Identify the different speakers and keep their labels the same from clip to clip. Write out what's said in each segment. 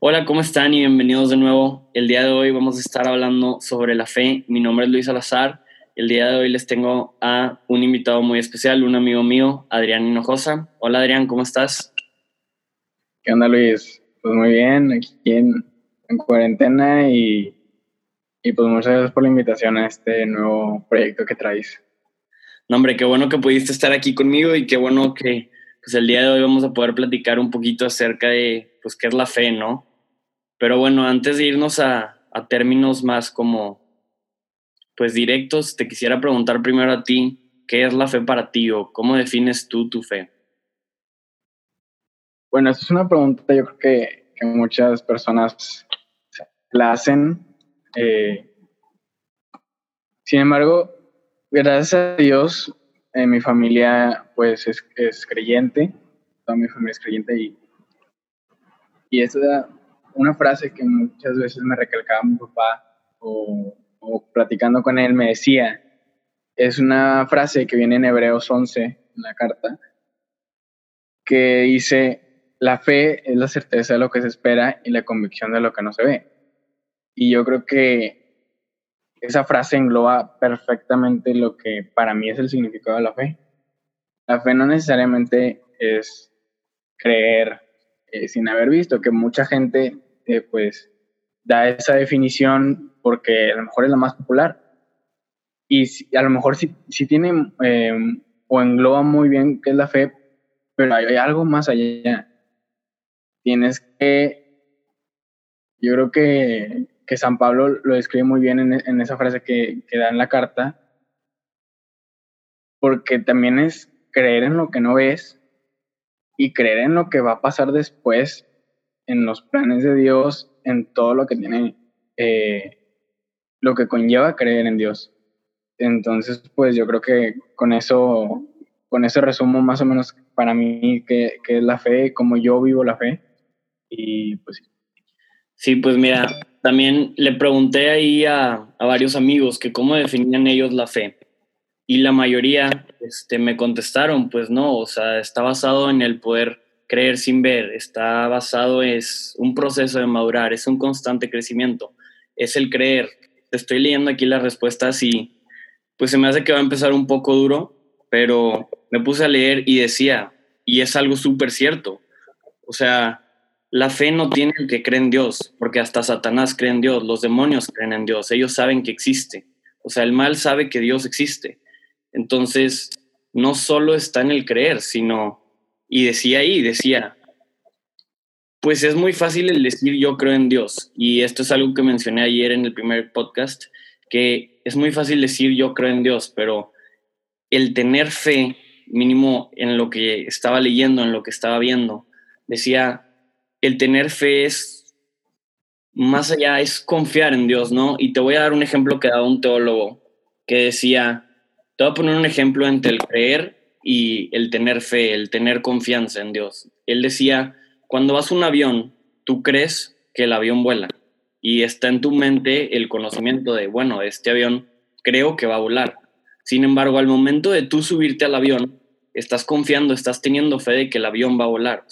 Speaker 1: Hola, ¿cómo están? Y bienvenidos de nuevo. El día de hoy vamos a estar hablando sobre la fe. Mi nombre es Luis Salazar. El día de hoy les tengo a un invitado muy especial, un amigo mío, Adrián Hinojosa. Hola Adrián, ¿cómo estás?
Speaker 2: ¿Qué onda Luis? Pues muy bien, aquí en, cuarentena y, y pues muchas gracias por la invitación a este nuevo proyecto que traes.
Speaker 1: No, hombre, qué bueno que pudiste estar aquí conmigo y qué bueno que pues el día de hoy vamos a poder platicar un poquito acerca de pues qué es la fe, ¿no? Pero bueno, antes de irnos a, términos más como pues directos, te quisiera preguntar primero a ti, ¿qué es la fe para ti o cómo defines tú tu fe?
Speaker 2: Bueno, esa es una pregunta yo creo que, que muchas personas la hacen. Eh, sin embargo, gracias a Dios, eh, mi familia pues es, es, creyente, toda mi familia es creyente y, y es una frase que muchas veces me recalcaba mi papá o, o platicando con él me decía, es una frase que viene en Hebreos 11, en la carta, que dice, la fe es la certeza de lo que se espera y la convicción de lo que no se ve. Y yo creo que esa frase engloba perfectamente lo que para mí es el significado de la fe. La fe no necesariamente es creer eh, sin haber visto, que mucha gente eh, pues da esa definición porque a lo mejor es la más popular. Y a lo mejor sí, sí tiene eh, o engloba muy bien qué es la fe, pero hay algo más allá tienes que, yo creo que, que San Pablo lo describe muy bien en, en esa frase que, que, da en la carta, porque también es creer en lo que no ves y creer en lo que va a pasar después, en los planes de Dios, en todo lo que tiene, eh, lo que conlleva creer en Dios. Entonces, pues yo creo que con eso, con eso resumo más o menos para mí qué, qué es la fe, cómo yo vivo la fe. Y pues
Speaker 1: sí. pues mira, también le pregunté ahí a, a, varios amigos que cómo definían ellos la fe. Y la mayoría este, me contestaron, pues no, o sea, está basado en el poder creer sin ver, está basado, es un proceso de madurar, es un constante crecimiento, es el creer. Estoy leyendo aquí las respuestas y pues se me hace que va a empezar un poco duro, pero me puse a leer y decía, y es algo súper cierto, o sea, la fe no tiene que cree en Dios, porque hasta Satanás cree en Dios, los demonios creen en Dios, ellos saben que existe. O sea, el mal sabe que Dios existe. Entonces, no solo está en el creer, sino, y decía ahí, decía, pues es muy fácil el decir yo creo en Dios. Y esto es algo que mencioné ayer en el primer podcast, que es muy fácil decir yo creo en Dios, pero el tener fe, mínimo en lo que estaba leyendo, en lo que estaba viendo, decía, el tener fe es más allá, es confiar en Dios, ¿no? Y te voy a dar un ejemplo que daba un teólogo que decía, te voy a poner un ejemplo entre el creer y el tener fe, el tener confianza en Dios. Él decía, cuando vas a un avión, tú crees que el avión vuela y está en tu mente el conocimiento de, bueno, este avión creo que va a volar. Sin embargo, al momento de tú subirte al avión, estás confiando, estás teniendo fe de que el avión va a volar.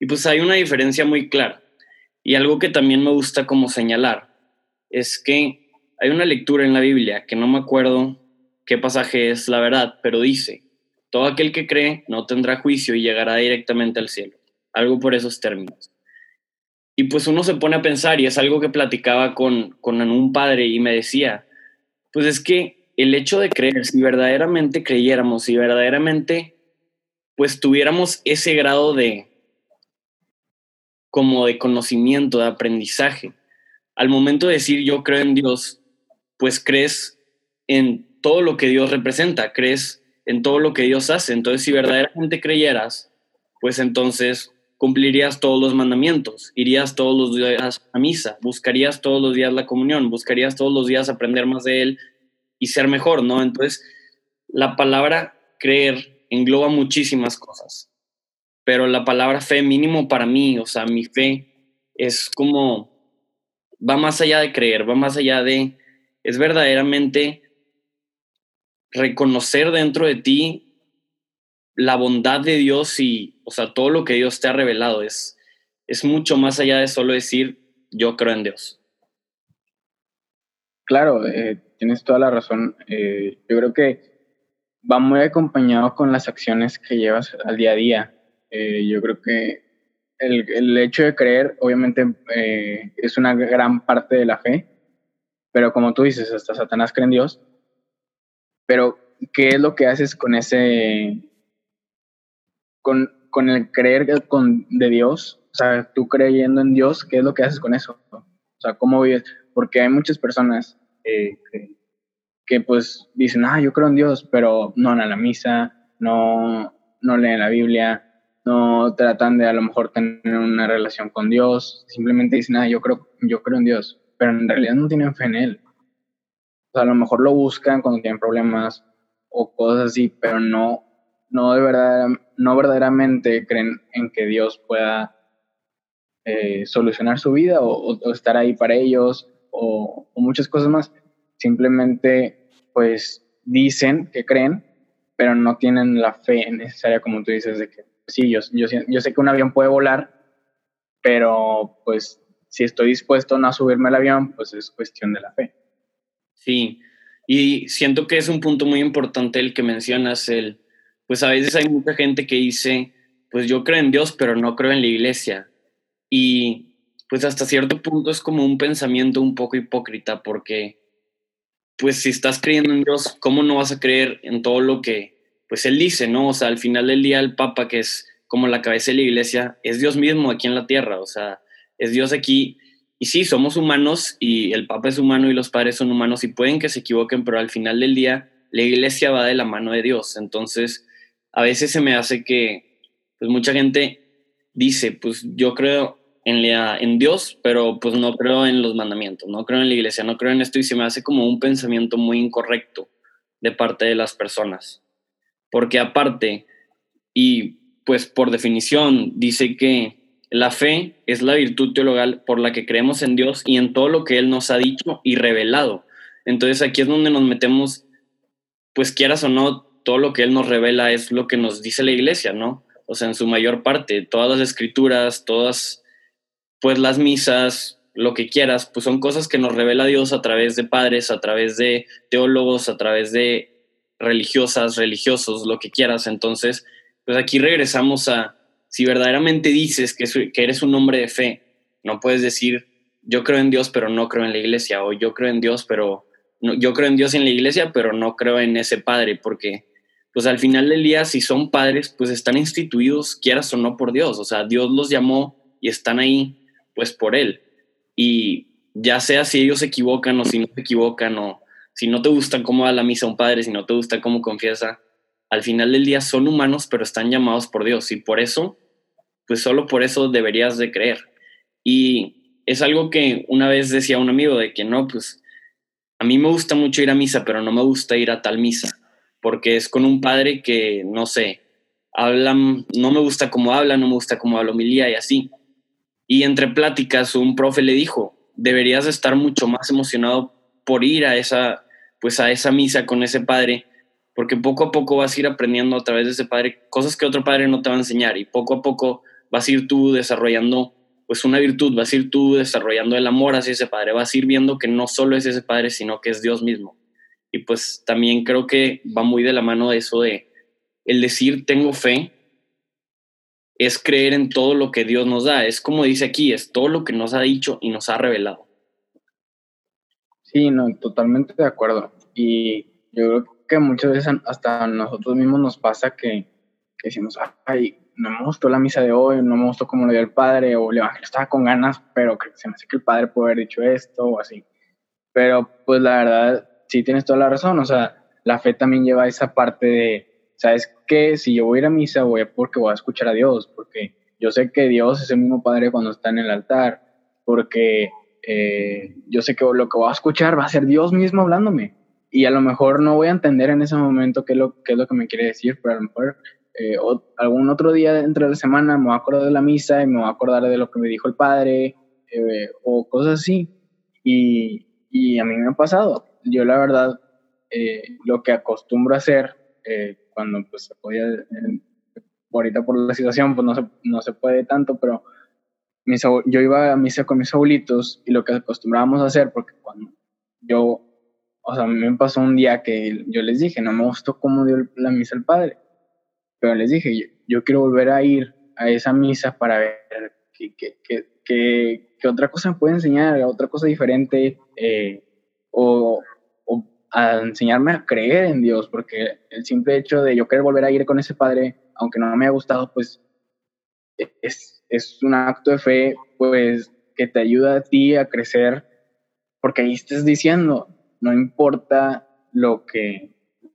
Speaker 1: Y pues hay una diferencia muy clara. Y algo que también me gusta como señalar es que hay una lectura en la Biblia que no me acuerdo qué pasaje es la verdad, pero dice, todo aquel que cree no tendrá juicio y llegará directamente al cielo. Algo por esos términos. Y pues uno se pone a pensar, y es algo que platicaba con, con un padre y me decía, pues es que el hecho de creer, si verdaderamente creyéramos, si verdaderamente pues tuviéramos ese grado de, como de conocimiento, de aprendizaje. Al momento de decir yo creo en Dios, pues crees en todo lo que Dios representa, crees en todo lo que Dios hace. Entonces, si verdaderamente creyeras, pues entonces cumplirías todos los mandamientos, irías todos los días a misa, buscarías todos los días la comunión, buscarías todos los días aprender más de Él y ser mejor, ¿no? Entonces, la palabra creer engloba muchísimas cosas pero la palabra fe mínimo para mí, o sea, mi fe es como, va más allá de creer, va más allá de, es verdaderamente reconocer dentro de ti la bondad de Dios y, o sea, todo lo que Dios te ha revelado. Es, es mucho más allá de solo decir yo creo en Dios.
Speaker 2: Claro, eh, tienes toda la razón. Eh, yo creo que va muy acompañado con las acciones que llevas al día a día. Eh, yo creo que el, el, hecho de creer, obviamente, es una gran parte de la fe, pero como tú dices, hasta Satanás cree en Dios. Pero, ¿qué es lo que haces con ese, con, con el creer con, de Dios? O sea, tú creyendo en Dios, ¿qué es lo que haces con eso? O sea, ¿cómo vives? Porque hay muchas personas eh, que, pues dicen, ah, yo creo en Dios, pero no van a la misa, no, no leen la Biblia, no tratan de a lo mejor tener una relación con Dios, simplemente dicen, ah, yo creo, yo creo en Dios, pero en realidad no tienen fe en Él. O a lo mejor lo buscan cuando tienen problemas o cosas así, pero no, no, de verdad, no verdaderamente creen en que Dios pueda eh, solucionar su vida o, estar ahí para ellos o, muchas cosas más. Simplemente, pues, dicen que creen, pero no tienen la fe necesaria, como tú dices, de que sí, yo, yo, yo sé que un avión puede volar, pero pues si estoy dispuesto a no subirme al avión, pues es cuestión de la fe.
Speaker 1: Y siento que es un punto muy importante el que mencionas, el, pues a veces hay mucha gente que dice, pues yo creo en Dios, pero no creo en la iglesia. Y pues hasta cierto punto es como un pensamiento un poco hipócrita porque pues si estás creyendo en Dios, ¿cómo no vas a creer en todo lo que pues él dice, ¿no? O sea, al final del día el Papa, que es como la cabeza de la iglesia, es Dios mismo aquí en la tierra, o sea, es Dios aquí. Y sí, somos humanos y el Papa es humano y los padres son humanos y pueden que se equivoquen, pero al final del día la iglesia va de la mano de Dios. Entonces, a veces se me hace que pues mucha gente dice, pues yo creo en, en Dios, pero pues no creo en los mandamientos, no creo en la iglesia, no creo en esto y se me hace como un pensamiento muy incorrecto de parte de las personas. Porque aparte, y pues por definición, dice que la fe es la virtud teologal por la que creemos en Dios y en todo lo que Él nos ha dicho y revelado. Entonces aquí es donde nos metemos, pues quieras o no, todo lo que Él nos revela es lo que nos dice la iglesia, ¿no? O sea, en su mayor parte, todas las escrituras, todas pues las misas, lo que quieras, pues son cosas que nos revela Dios a través de padres, a través de teólogos, a través de religiosas, religiosos, lo que quieras. Entonces, pues aquí regresamos a, si verdaderamente dices que, eres un hombre de fe, no puedes decir, yo creo en Dios, pero no creo en la iglesia, o yo creo en Dios, pero no, yo creo en Dios en la iglesia, pero no creo en ese padre, porque pues al final del día, si son padres, pues están instituidos, quieras o no, por Dios. O sea, Dios los llamó y están ahí pues por él. Y ya sea si ellos se equivocan o si no se equivocan o si no te gusta cómo va la misa un padre, si no te gusta cómo confiesa, al final del día son humanos, pero están llamados por Dios. Y por eso, pues solo por eso deberías de creer. Y es algo que una vez decía un amigo de que no, pues a mí me gusta mucho ir a misa, pero no me gusta ir a tal misa, porque es con un padre que, no sé, hablan, no me gusta cómo habla, no me gusta cómo habla homilía y así. Y entre pláticas, un profe le dijo, deberías estar mucho más emocionado por ir a esa, pues a esa misa con ese padre, porque poco a poco vas a ir aprendiendo a través de ese padre cosas que otro padre no te va a enseñar y poco a poco vas a ir tú desarrollando pues una virtud, vas a ir tú desarrollando el amor hacia ese padre, vas a ir viendo que no solo es ese padre, sino que es Dios mismo. Y pues también creo que va muy de la mano de eso de el decir tengo fe, es creer en todo lo que Dios nos da. Es como dice aquí, es todo lo que nos ha dicho y nos ha revelado.
Speaker 2: Sí, no, totalmente de acuerdo. Y yo creo que muchas veces hasta nosotros mismos nos pasa que, decimos, ay, no me gustó la misa de hoy, no me gustó cómo lo dio el padre, o el evangelio estaba con ganas, pero que se me hace que el padre puede haber dicho esto o así. Pero pues la verdad, sí tienes toda la razón, o sea, la fe también lleva esa parte de ¿sabes qué? Si yo voy a ir a misa, voy a porque voy a escuchar a Dios, porque yo sé que Dios es el mismo Padre cuando está en el altar, porque eh, yo sé que lo que voy a escuchar va a ser Dios mismo hablándome. Y a lo mejor no voy a entender en ese momento qué es lo, qué es lo que me quiere decir, pero a lo mejor eh, algún otro día dentro de la semana me voy a acordar de la misa y me voy a acordar de lo que me dijo el Padre eh, o cosas así. Y, y, a mí me ha pasado. Yo la verdad, lo que acostumbro a hacer cuando pues se podía, ahorita por la situación pues no se, no se puede tanto, pero yo iba a misa con mis abuelitos y lo que acostumbrábamos a hacer, porque cuando yo, o sea, a mí me pasó un día que yo les dije, no me gustó cómo dio la misa el padre, pero les dije, yo, quiero volver a ir a esa misa para ver qué, qué, qué, qué otra cosa me puede enseñar, otra cosa diferente, eh, o, o a enseñarme a creer en Dios, porque el simple hecho de yo querer volver a ir con ese padre, aunque no me haya gustado, pues es, es un acto de fe, pues que te ayuda a ti a crecer, porque ahí estás diciendo, no importa lo que,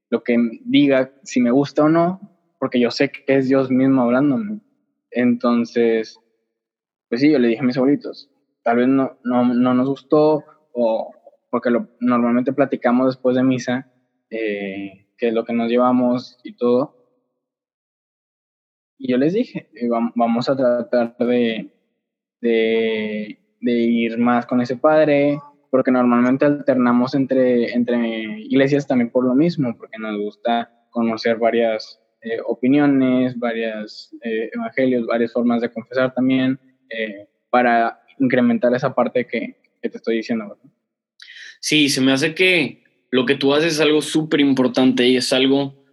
Speaker 2: lo que diga, si me gusta o no, porque yo sé que es Dios mismo hablándome. Entonces, pues sí, yo le dije a mis abuelitos, tal vez no, no, no nos gustó, o porque lo, normalmente platicamos después de misa, eh, que es lo que nos llevamos y todo, y yo les dije, eh, vamos a tratar de, de, ir más con ese padre, porque normalmente alternamos entre, entre iglesias también por lo mismo, porque nos gusta conocer varias eh, opiniones, varios eh, evangelios, varias formas de confesar también, para incrementar esa parte que, que te estoy diciendo.
Speaker 1: Sí, se me hace que lo que tú haces es algo súper importante y es algo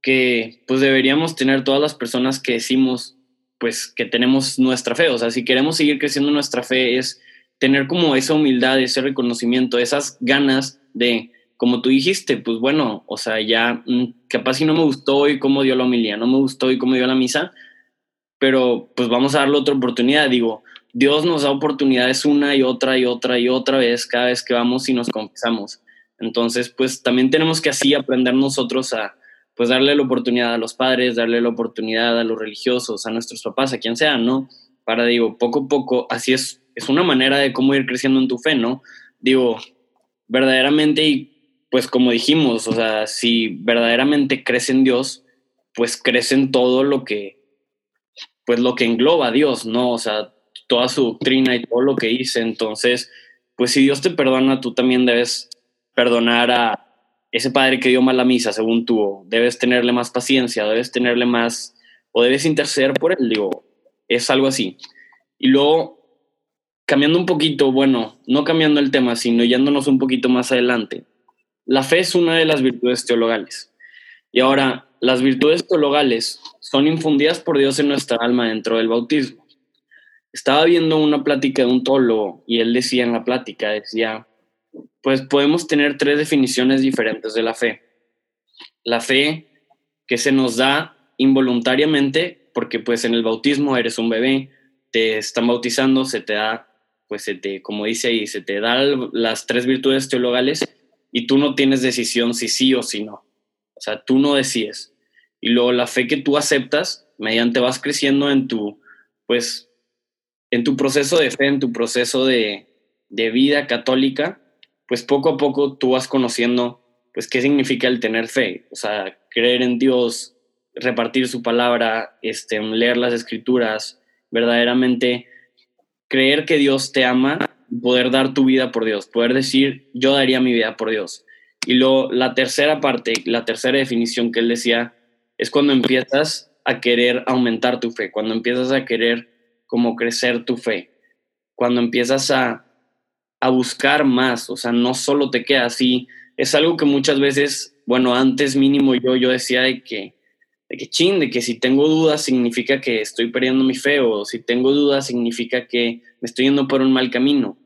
Speaker 1: que pues deberíamos tener todas las personas que decimos pues que tenemos nuestra fe. O sea, si queremos seguir creciendo nuestra fe es tener como esa humildad, ese reconocimiento, esas ganas de, como tú dijiste, pues bueno, o sea, ya mm, capaz si no me gustó hoy cómo dio la homilía, no me gustó hoy cómo dio la misa, pero pues vamos a darle otra oportunidad. Digo, Dios nos da oportunidades una y otra y otra y otra vez cada vez que vamos y nos confesamos. Entonces, pues también tenemos que así aprender nosotros a, pues darle la oportunidad a los padres, darle la oportunidad a los religiosos, a nuestros papás, a quien sea, ¿no? Para, digo, poco a poco, así es, es una manera de cómo ir creciendo en tu fe, ¿no? Digo, verdaderamente, y pues como dijimos, o sea, si verdaderamente crees en Dios, pues crece en todo lo que, pues lo que engloba a Dios, ¿no? O sea, toda su doctrina y todo lo que dice. Entonces, pues si Dios te perdona, tú también debes perdonar a, ese padre que dio mal la misa, según tú, debes tenerle más paciencia, debes tenerle más, o debes interceder por él, digo, es algo así. Y luego, cambiando un poquito, bueno, no cambiando el tema, sino yéndonos un poquito más adelante, la fe es una de las virtudes teologales. Y ahora, las virtudes teologales son infundidas por Dios en nuestra alma dentro del bautismo. Estaba viendo una plática de un teólogo y él decía en la plática, decía, pues podemos tener tres definiciones diferentes de la fe. La fe que se nos da involuntariamente, porque pues en el bautismo eres un bebé, te están bautizando, se te da, pues se te, como dice ahí, se te da las tres virtudes teologales y tú no tienes decisión si sí o si no. O sea, tú no decides. Y luego la fe que tú aceptas, mediante vas creciendo en tu, pues, en tu proceso de fe, en tu proceso de, de vida católica, pues poco a poco tú vas conociendo, pues, qué significa el tener fe, o sea, creer en Dios, repartir su palabra, este, leer las escrituras, verdaderamente creer que Dios te ama, poder dar tu vida por Dios, poder decir, yo daría mi vida por Dios. Y lo, la tercera parte, la tercera definición que él decía, es cuando empiezas a querer aumentar tu fe, cuando empiezas a querer como crecer tu fe, cuando empiezas a a buscar más, o sea, no solo te queda así. Es algo que muchas veces, bueno, antes mínimo yo, yo decía de que, de que chin, de que si tengo dudas significa que estoy perdiendo mi fe o si tengo dudas significa que me estoy yendo por un mal camino.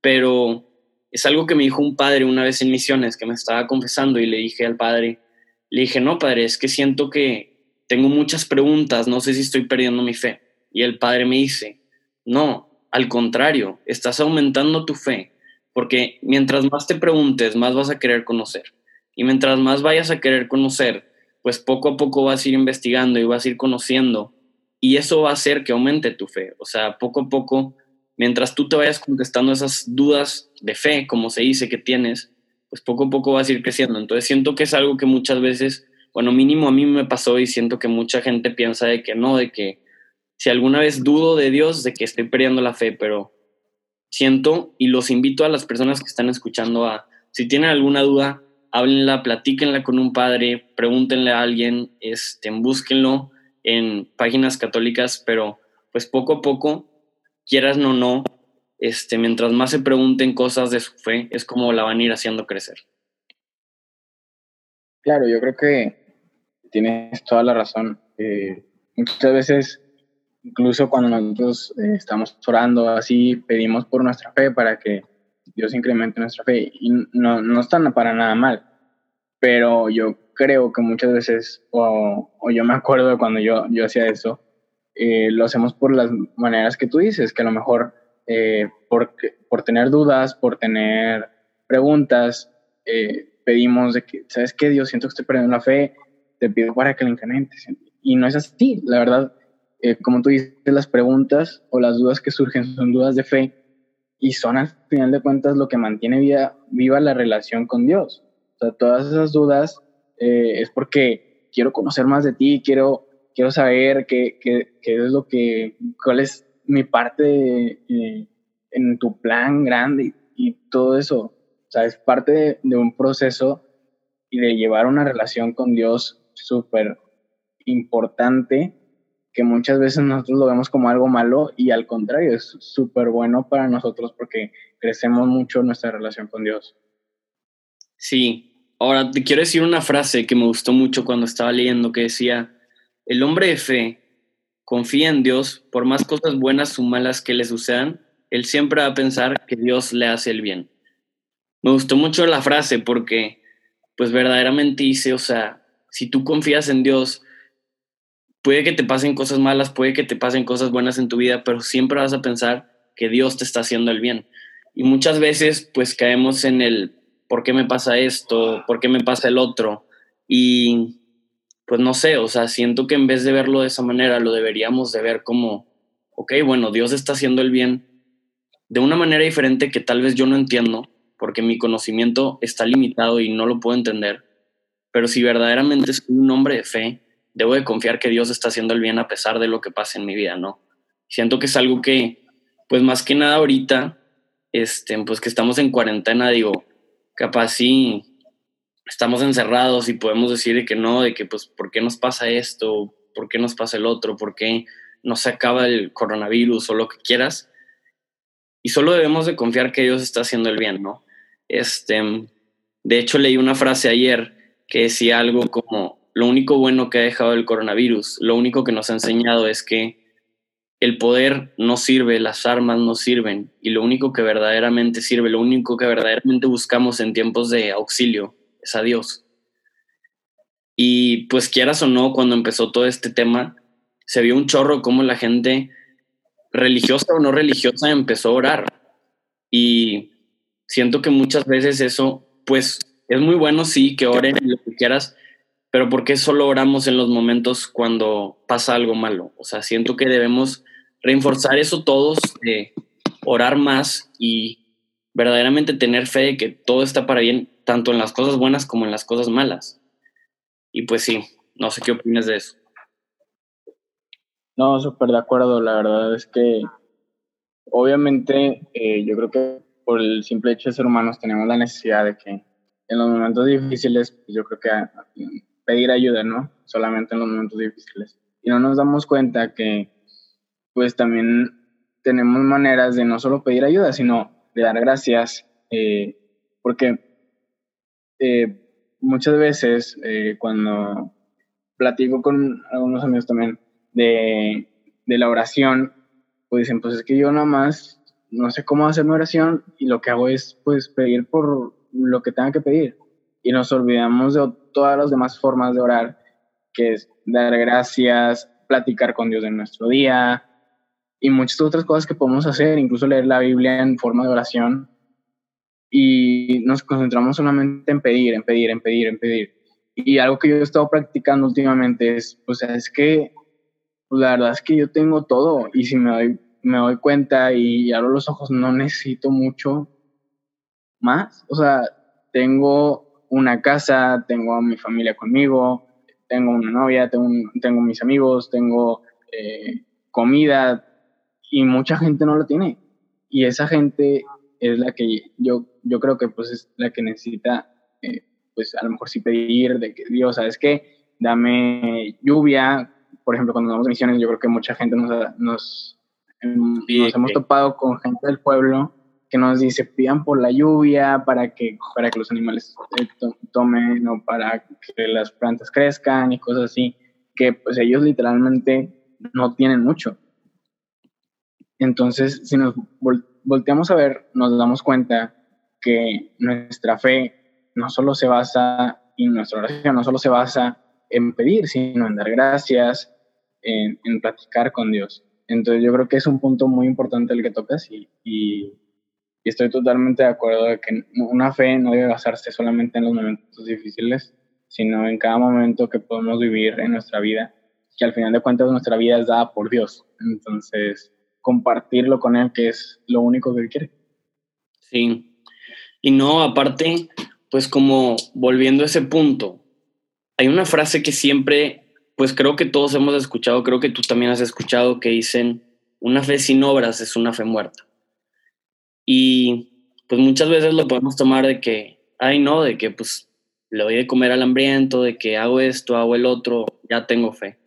Speaker 1: Pero es algo que me dijo un padre una vez en misiones que me estaba confesando y le dije al padre, le dije, no, padre, es que siento que tengo muchas preguntas, no sé si estoy perdiendo mi fe. Y el padre me dice, no, al contrario, estás aumentando tu fe, porque mientras más te preguntes, más vas a querer conocer. Y mientras más vayas a querer conocer, pues poco a poco vas a ir investigando y vas a ir conociendo. Y eso va a hacer que aumente tu fe. O sea, poco a poco, mientras tú te vayas contestando esas dudas de fe, como se dice que tienes, pues poco a poco vas a ir creciendo. Entonces siento que es algo que muchas veces, bueno, mínimo a mí me pasó y siento que mucha gente piensa de que no, de que si alguna vez dudo de Dios, de que estoy perdiendo la fe, pero siento y los invito a las personas que están escuchando a, si tienen alguna duda, háblenla, platíquenla con un padre, pregúntenle a alguien, este, búsquenlo en páginas católicas, pero pues poco a poco quieras o no, este, mientras más se pregunten cosas de su fe, es como la van a ir haciendo crecer.
Speaker 2: Claro, yo creo que tienes toda la razón. Eh, muchas veces, incluso cuando nosotros eh, estamos orando así, pedimos por nuestra fe para que Dios incremente nuestra fe y no, no están para nada mal. Pero yo creo que muchas veces, o, o yo me acuerdo de cuando yo, yo hacía eso, eh, lo hacemos por las maneras que tú dices, que a lo mejor eh, por, por tener dudas, por tener preguntas, eh, pedimos de que, ¿sabes qué? Dios, siento que estoy perdiendo la fe, te pido para que la incrementes. Y no es así, la verdad, como tú dices, las preguntas o las dudas que surgen son dudas de fe y son al final de cuentas lo que mantiene viva, viva la relación con Dios. O sea, todas esas dudas es porque quiero conocer más de ti, quiero quiero saber qué, qué, qué, es lo que, cuál es mi parte eh, en tu plan grande y, todo eso. O sea, es parte de, de, un proceso y de llevar una relación con Dios súper importante que muchas veces nosotros lo vemos como algo malo y al contrario, es súper bueno para nosotros porque crecemos mucho nuestra relación con Dios.
Speaker 1: Sí, ahora te quiero decir una frase que me gustó mucho cuando estaba leyendo que decía, el hombre de fe confía en Dios, por más cosas buenas o malas que le sucedan, él siempre va a pensar que Dios le hace el bien. Me gustó mucho la frase porque, pues verdaderamente dice, o sea, si tú confías en Dios, puede que te pasen cosas malas, puede que te pasen cosas buenas en tu vida, pero siempre vas a pensar que Dios te está haciendo el bien. Y muchas veces, pues caemos en el, ¿por qué me pasa esto? ¿Por qué me pasa el otro? Y pues no sé, o sea, siento que en vez de verlo de esa manera, lo deberíamos de ver como, ok, bueno, Dios está haciendo el bien de una manera diferente que tal vez yo no entiendo, porque mi conocimiento está limitado y no lo puedo entender, pero si verdaderamente es un hombre de fe, debo de confiar que Dios está haciendo el bien a pesar de lo que pase en mi vida, ¿no? Siento que es algo que, pues más que nada ahorita, este, pues que estamos en cuarentena, digo, capaz sí, estamos encerrados y podemos decir que no, de que pues, ¿por qué nos pasa esto? ¿Por qué nos pasa el otro? ¿Por qué no se acaba el coronavirus o lo que quieras? Y solo debemos de confiar que Dios está haciendo el bien, ¿no? Este, de hecho, leí una frase ayer que decía algo como, lo único bueno que ha dejado el coronavirus, lo único que nos ha enseñado es que el poder no sirve, las armas no sirven, y lo único que verdaderamente sirve, lo único que verdaderamente buscamos en tiempos de auxilio a Dios. Y pues quieras o no, cuando empezó todo este tema, se vio un chorro como la gente, religiosa o no religiosa, empezó a orar. Y siento que muchas veces eso, pues es muy bueno, sí, que oren lo que quieras, pero ¿por qué solo oramos en los momentos cuando pasa algo malo? O sea, siento que debemos reforzar eso todos, de orar más y verdaderamente tener fe de que todo está para bien, tanto en las cosas buenas como en las cosas malas. Y pues sí, no sé qué opinas de eso.
Speaker 2: No, súper de acuerdo. La verdad es que obviamente eh, yo creo que por el simple hecho de ser humanos tenemos la necesidad de que en los momentos difíciles, pues yo creo que pedir ayuda, ¿no? Solamente en los momentos difíciles. Y no nos damos cuenta que pues también tenemos maneras de no solo pedir ayuda, sino de dar gracias, eh, porque eh, muchas veces eh, cuando platico con algunos amigos también de, la oración, pues dicen, pues es que yo nada más no sé cómo hacer mi oración y lo que hago es pues pedir por lo que tenga que pedir. Y nos olvidamos de todas las demás formas de orar, que es dar gracias, platicar con Dios en nuestro día, y muchas otras cosas que podemos hacer, incluso leer la Biblia en forma de oración. Y nos concentramos solamente en pedir, en pedir, en pedir, en pedir. Y algo que yo he estado practicando últimamente es, pues es que pues, la verdad es que yo tengo todo y si me doy, me doy cuenta y abro los ojos, no necesito mucho más. O sea, tengo una casa, tengo a mi familia conmigo, tengo una novia, tengo, tengo mis amigos, tengo eh, comida, y mucha gente no lo tiene. Y esa gente es la que yo, yo creo que pues es la que necesita, eh, pues a lo mejor sí pedir de que Dios, ¿sabes qué? Dame lluvia. Por ejemplo, cuando damos misiones, yo creo que mucha gente nos, nos nos hemos topado con gente del pueblo que nos dice pidan por la lluvia para que, para que los animales eh, tomen o para que las plantas crezcan y cosas así, que pues ellos literalmente no tienen mucho. Entonces, si nos volteamos a ver, nos damos cuenta que nuestra fe no solo se basa, y nuestra oración no solo se basa en pedir, sino en dar gracias, en, en platicar con Dios. Entonces yo creo que es un punto muy importante el que tocas y, y, estoy totalmente de acuerdo de que una fe no debe basarse solamente en los momentos difíciles, sino en cada momento que podemos vivir en nuestra vida, que al final de cuentas nuestra vida es dada por Dios. Entonces, compartirlo con Él, que es lo único que Él quiere.
Speaker 1: Sí. Y no, aparte, pues como volviendo a ese punto, hay una frase que siempre pues creo que todos hemos escuchado, creo que tú también has escuchado que dicen, una fe sin obras es una fe muerta. Y pues muchas veces lo podemos tomar de que, ay no, de que pues le doy de comer al hambriento, de que hago esto, hago el otro, ya tengo fe.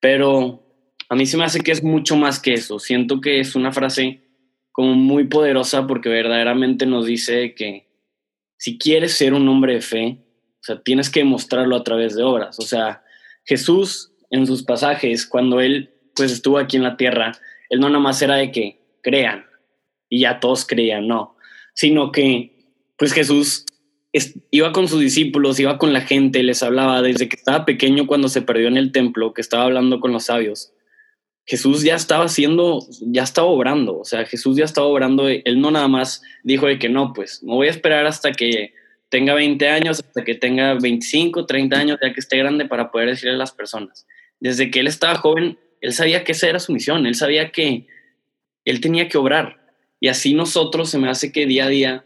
Speaker 1: Pero a mí se me hace que es mucho más que eso. Siento que es una frase como muy poderosa porque verdaderamente nos dice que si quieres ser un hombre de fe, o sea, tienes que demostrarlo a través de obras. O sea, Jesús en sus pasajes, cuando él pues estuvo aquí en la tierra, él no nada más era de que crean y ya todos creían, no, sino que pues Jesús iba con sus discípulos, iba con la gente, les hablaba desde que estaba pequeño cuando se perdió en el templo, que estaba hablando con los sabios. Jesús ya estaba haciendo, ya estaba obrando, o sea, Jesús ya estaba obrando, él no nada más dijo de que no, pues no voy a esperar hasta que tenga 20 años hasta que tenga 25, 30 años, ya que esté grande para poder decirle a las personas. Desde que él estaba joven, él sabía que esa era su misión, él sabía que él tenía que obrar. Y así nosotros se me hace que día a día,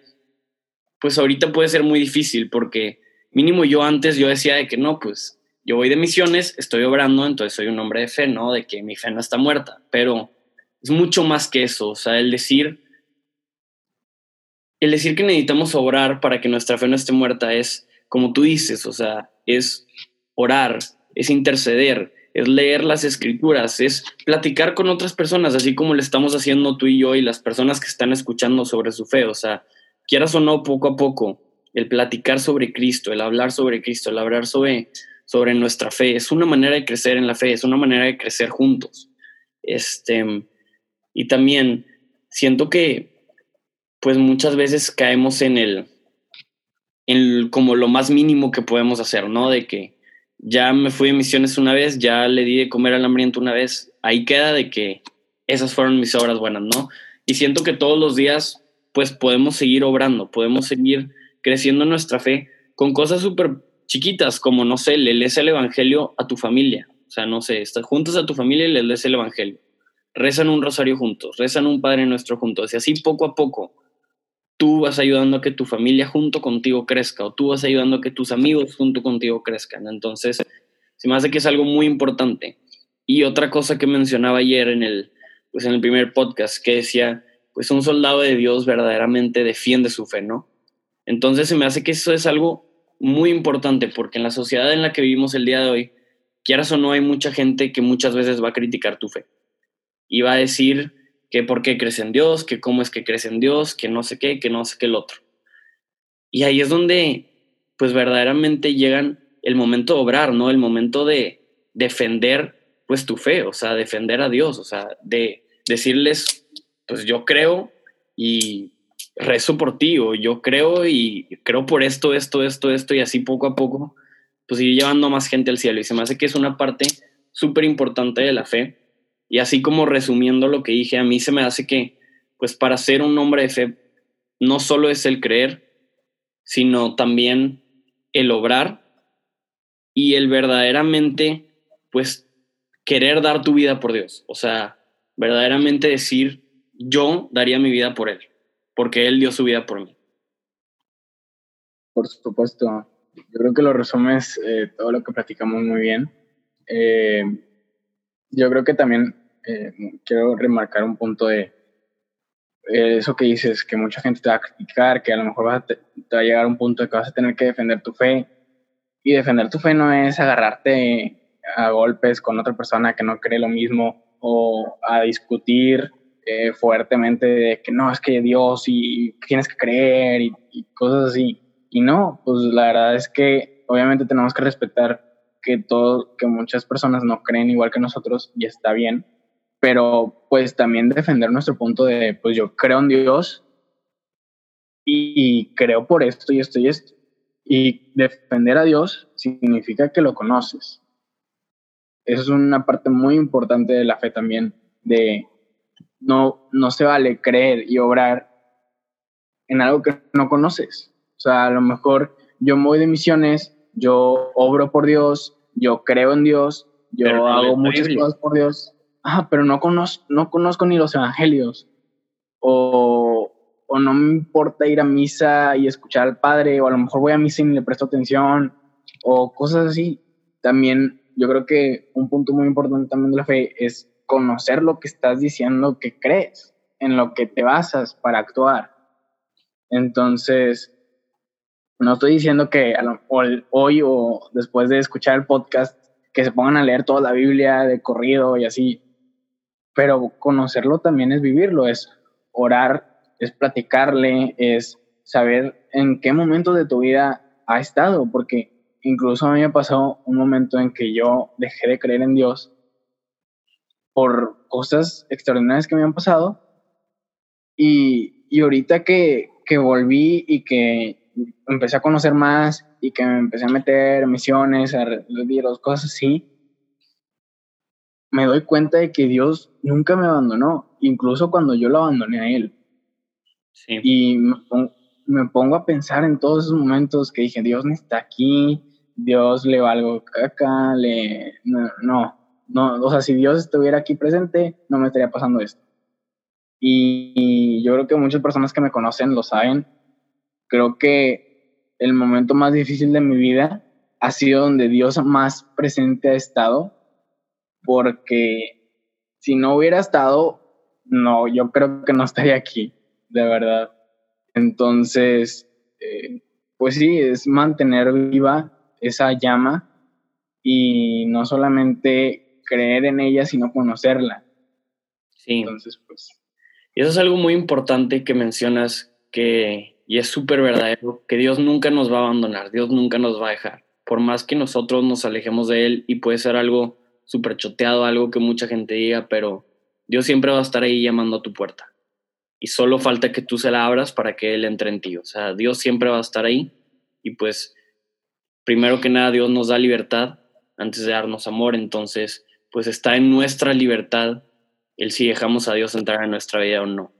Speaker 1: pues ahorita puede ser muy difícil porque mínimo yo antes yo decía de que no, pues yo voy de misiones, estoy obrando, entonces soy un hombre de fe, ¿no? De que mi fe no está muerta, pero es mucho más que eso, o sea, el decir, el decir que necesitamos orar para que nuestra fe no esté muerta es, como tú dices, o sea, es orar, es interceder, es leer las escrituras, es platicar con otras personas, así como le estamos haciendo tú y yo y las personas que están escuchando sobre su fe, o sea, quieras o no, poco a poco, el platicar sobre Cristo, el hablar sobre Cristo, el hablar sobre, sobre nuestra fe, es una manera de crecer en la fe, es una manera de crecer juntos. Este, y también siento que pues muchas veces caemos en el, en como lo más mínimo que podemos hacer, ¿no? De que ya me fui de misiones una vez, ya le di de comer al hambriento una vez, ahí queda de que esas fueron mis obras buenas, ¿no? Y siento que todos los días, pues podemos seguir obrando, podemos seguir creciendo nuestra fe con cosas súper chiquitas, como, no sé, le lees el Evangelio a tu familia, o sea, no sé, estás juntos a tu familia y le lees el Evangelio, rezan un rosario juntos, rezan un Padre Nuestro juntos, y así poco a poco tú vas ayudando a que tu familia junto contigo crezca o tú vas ayudando a que tus amigos junto contigo crezcan. Entonces, se me hace que es algo muy importante. Y otra cosa que mencionaba ayer en el, pues en el primer podcast, que decía, pues un soldado de Dios verdaderamente defiende su fe, ¿no? Entonces se me hace que eso es algo muy importante porque en la sociedad en la que vivimos el día de hoy, quieras o no, hay mucha gente que muchas veces va a criticar tu fe y va a decir, que por qué crees en Dios, que cómo es que crees en Dios, que no sé qué, que no sé qué el otro. Y ahí es donde, pues verdaderamente llegan el momento de obrar, ¿no? El momento de defender, pues tu fe, o sea, defender a Dios, o sea, de decirles, pues yo creo y rezo por ti, o yo creo y creo por esto, esto, esto, esto, y así poco a poco, pues ir llevando más gente al cielo. Y se me hace que es una parte súper importante de la fe y así como resumiendo lo que dije, a mí se me hace que, pues para ser un hombre de fe, no solo es el creer, sino también el obrar y el verdaderamente, pues, querer dar tu vida por Dios. O sea, verdaderamente decir, yo daría mi vida por Él, porque Él dio su vida por mí.
Speaker 2: Por supuesto. Yo creo que lo resumes eh, todo lo que platicamos muy bien. Eh, yo creo que también eh, quiero remarcar un punto de eh, eso que dices, que mucha gente te va a criticar, que a lo mejor vas a te, va a llegar a un punto de que vas a tener que defender tu fe. Y defender tu fe no es agarrarte a golpes con otra persona que no cree lo mismo o a discutir eh, fuertemente de que no, es que Dios y tienes que creer y, y, cosas así. Y no, pues la verdad es que obviamente tenemos que respetar que, todo, que muchas personas no creen igual que nosotros y está bien, pero pues también defender nuestro punto de, pues yo creo en Dios y, creo por esto y esto y esto. Y defender a Dios significa que lo conoces. Eso es una parte muy importante de la fe también, de no, no se vale creer y obrar en algo que no conoces. O sea, a lo mejor yo me voy de misiones, yo obro por Dios, yo creo en Dios, yo hago muchas cosas por Dios, ah, pero no conozco, no conozco ni los evangelios. O, o no me importa ir a misa y escuchar al Padre, o a lo mejor voy a misa y le presto atención, o cosas así. También yo creo que un punto muy importante también de la fe es conocer lo que estás diciendo que crees, en lo que te basas para actuar. Entonces, no estoy diciendo que hoy o después de escuchar el podcast que se pongan a leer toda la Biblia de corrido y así, pero conocerlo también es vivirlo, es orar, es platicarle, es saber en qué momento de tu vida ha estado, porque incluso a mí me un momento en que yo dejé de creer en Dios por cosas extraordinarias que me han pasado y, y ahorita que, que volví y que empecé a conocer más y que me empecé a meter misiones, a las cosas así, me doy cuenta de que Dios nunca me abandonó, incluso cuando yo lo abandoné a Él. Y me pongo, a pensar en todos esos momentos que dije, Dios no está aquí, Dios le valgo caca, le... No, no, no, o sea, si Dios estuviera aquí presente, no me estaría pasando esto. y yo creo que muchas personas que me conocen lo saben, creo que el momento más difícil de mi vida ha sido donde Dios más presente ha estado, porque si no hubiera estado, no, yo creo que no estaría aquí, de verdad. Entonces, eh, pues sí, es mantener viva esa llama y no solamente creer en ella, sino conocerla.
Speaker 1: Sí. Entonces, pues. Y eso es algo muy importante que mencionas, que y es súper verdadero que Dios nunca nos va a abandonar, Dios nunca nos va a dejar. Por más que nosotros nos alejemos de Él y puede ser algo súper choteado, algo que mucha gente diga, pero Dios siempre va a estar ahí llamando a tu puerta. Y solo falta que tú se la abras para que Él entre en ti. O sea, Dios siempre va a estar ahí. Y pues, primero que nada, Dios nos da libertad antes de darnos amor. Entonces, pues está en nuestra libertad el si dejamos a Dios entrar en nuestra vida o no.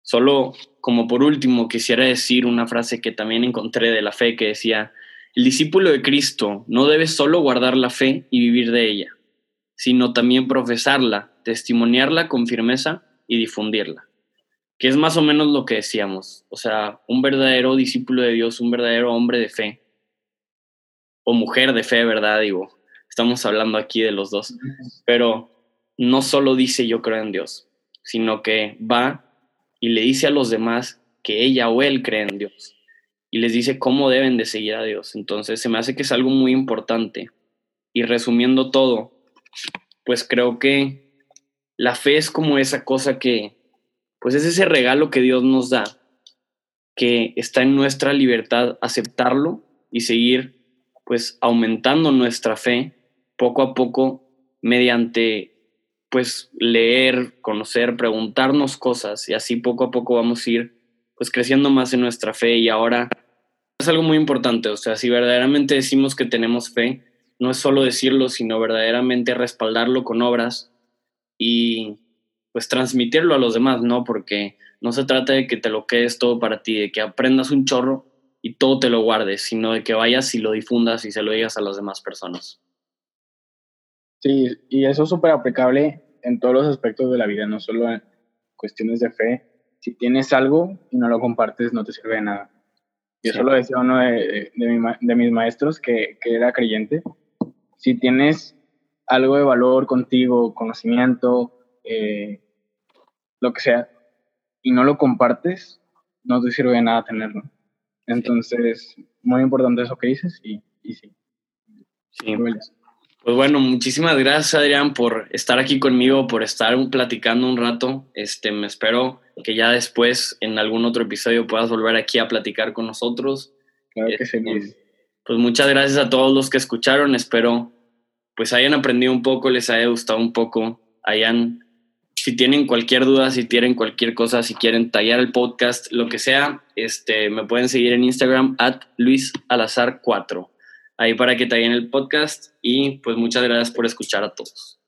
Speaker 1: Solo como por último quisiera decir una frase que también encontré de la fe que decía, el discípulo de Cristo no debe solo guardar la fe y vivir de ella, sino también profesarla, testimoniarla con firmeza y difundirla. Que es más o menos lo que decíamos. O sea, un verdadero discípulo de Dios, un verdadero hombre de fe, o mujer de fe, ¿verdad? Digo, estamos hablando aquí de los dos. Pero no solo dice yo creo en Dios, sino que va y le dice a los demás que ella o él cree en Dios y les dice cómo deben de seguir a Dios. Entonces se me hace que es algo muy importante. Y resumiendo todo, pues creo que la fe es como esa cosa que, pues es ese regalo que Dios nos da, que está en nuestra libertad aceptarlo y seguir pues aumentando nuestra fe poco a poco mediante pues leer, conocer, preguntarnos cosas y así poco a poco vamos a ir pues creciendo más en nuestra fe y ahora es algo muy importante, o sea, si verdaderamente decimos que tenemos fe, no es solo decirlo, sino verdaderamente respaldarlo con obras y pues transmitirlo a los demás, ¿no? Porque no se trata de que te lo quedes todo para ti, de que aprendas un chorro y todo te lo guardes, sino de que vayas y lo difundas y se lo digas a las demás personas.
Speaker 2: Sí, y eso es súper aplicable en todos los aspectos de la vida, no solo en cuestiones de fe. Si tienes algo y no lo compartes, no te sirve de nada. Y eso lo decía uno de, de, mis maestros que, que, era creyente. Si tienes algo de valor contigo, conocimiento, eh, lo que sea, y no lo compartes, no te sirve de nada tenerlo. Entonces, muy importante eso que dices y, y sí.
Speaker 1: Sí. Pues bueno, muchísimas gracias Adrián por estar aquí conmigo, por estar platicando un rato. Este, me espero que ya después en algún otro episodio puedas volver aquí a platicar con nosotros.
Speaker 2: Claro que sí.
Speaker 1: Este, pues muchas gracias a todos los que escucharon. Espero pues hayan aprendido un poco, les haya gustado un poco, hayan si tienen cualquier duda, si tienen cualquier cosa, si quieren tallar el podcast, lo que sea, este, me pueden seguir en Instagram at luisalazar4. Ahí para que tallen el podcast y pues muchas gracias por escuchar a todos.